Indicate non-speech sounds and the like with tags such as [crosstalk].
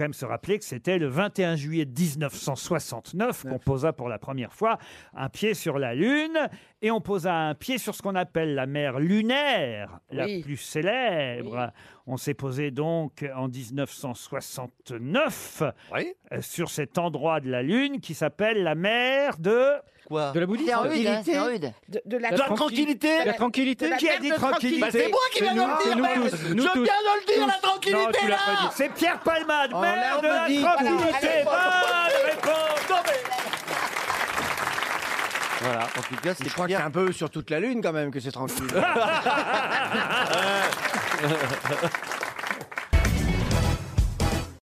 quand même se rappeler que c'était le 21 juillet 1969 qu'on posa pour la première fois un pied sur la Lune. Et on posa un pied sur ce qu'on appelle la mer lunaire, la Oui. plus célèbre. On s'est posé donc en 1969 euh, sur cet endroit de la Lune qui s'appelle la mer de... Quoi De la bouddhiste hein, Tranquillité. rude. De, de la, tranquillité La tranquillité de la Qui a dit tranquillité Bah, c'est moi qui viens de le dire nous merde. tous, nous Je viens de le dire, la tranquillité là. C'est Pierre Palmade, On maire de la tranquillité. Voilà. Bonne réponse. Voilà, en tout cas, c'est Je crois que c'est un peu sur toute la lune quand même que c'est tranquille. [laughs] [laughs]